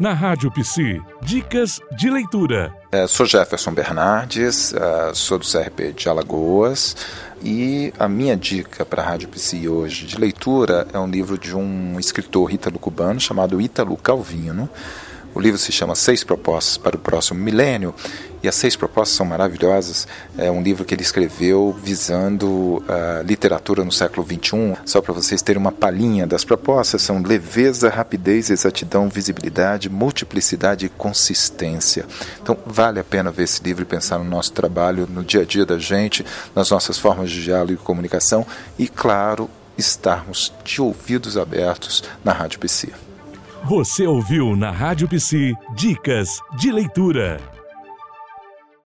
Na Rádio Psi, dicas de leitura. É, sou Jefferson Bernardes, uh, sou do CRP de Alagoas e a minha dica para a Rádio Psi hoje de leitura é um livro de um escritor ítalo-cubano chamado Ítalo Calvino. O livro se chama Seis Propostas para o Próximo Milênio e as seis propostas são maravilhosas. É um livro que ele escreveu visando a literatura no século XXI. Só para vocês terem uma palhinha das propostas, são leveza, rapidez, exatidão, visibilidade, multiplicidade e consistência. Então vale a pena ver esse livro e pensar no nosso trabalho, no dia a dia da gente, nas nossas formas de diálogo e comunicação e, claro, estarmos de ouvidos abertos na Rádio PC. Você ouviu na Rádio PC Dicas de Leitura.